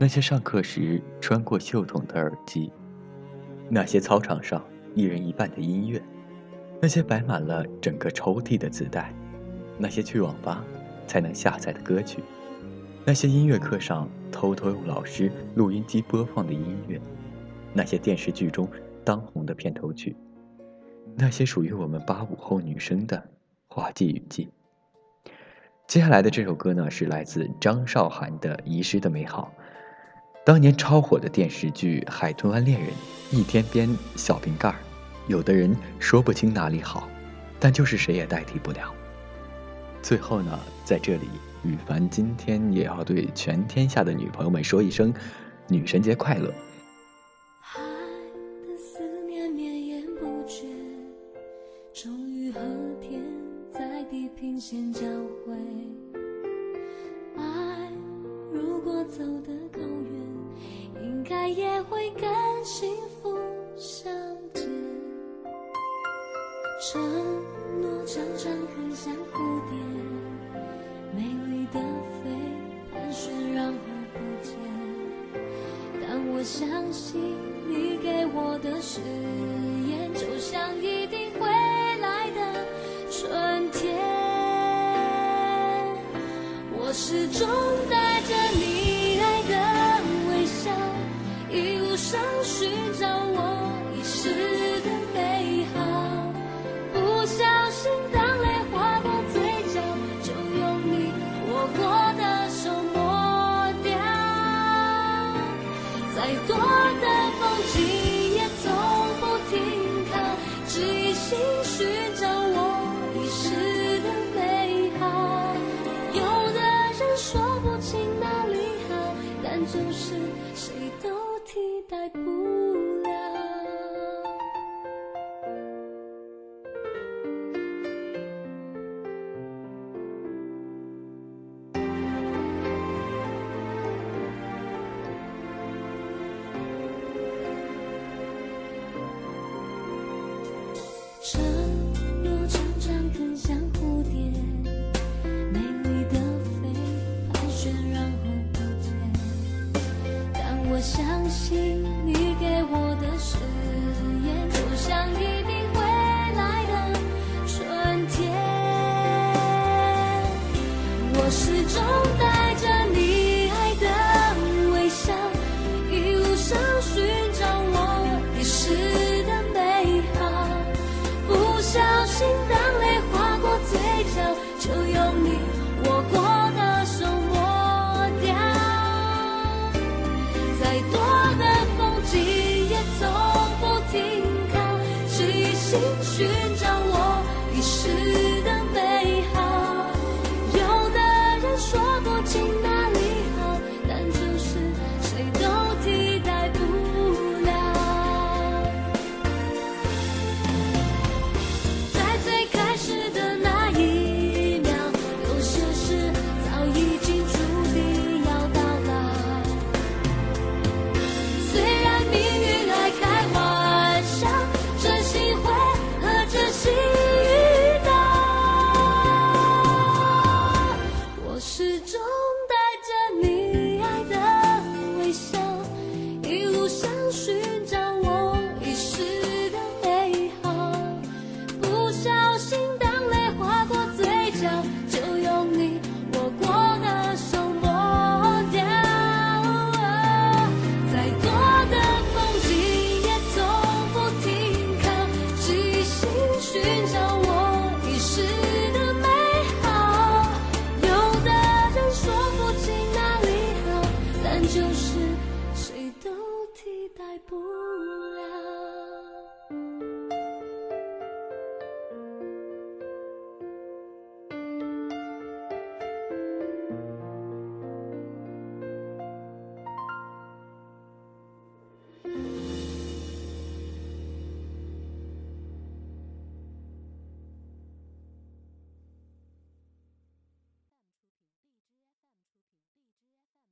那些上课时穿过袖筒的耳机，那些操场上一人一半的音乐，那些摆满了整个抽屉的磁带，那些去网吧才能下载的歌曲，那些音乐课上偷偷用老师录音机播放的音乐，那些电视剧中当红的片头曲，那些属于我们八五后女生的花季雨季。接下来的这首歌呢，是来自张韶涵的《遗失的美好》。当年超火的电视剧《海豚湾恋人》，一天边小瓶盖儿，有的人说不清哪里好，但就是谁也代替不了。最后呢，在这里，羽凡今天也要对全天下的女朋友们说一声，女神节快乐。爱的思念绵延不绝，终于和天在地平线交汇。爱如果走得够远。也会跟幸福相见。承诺常常很像蝴蝶，美丽的飞，盘旋然后不见。但我相信你给我的誓言，就像一上寻找我遗失中的情。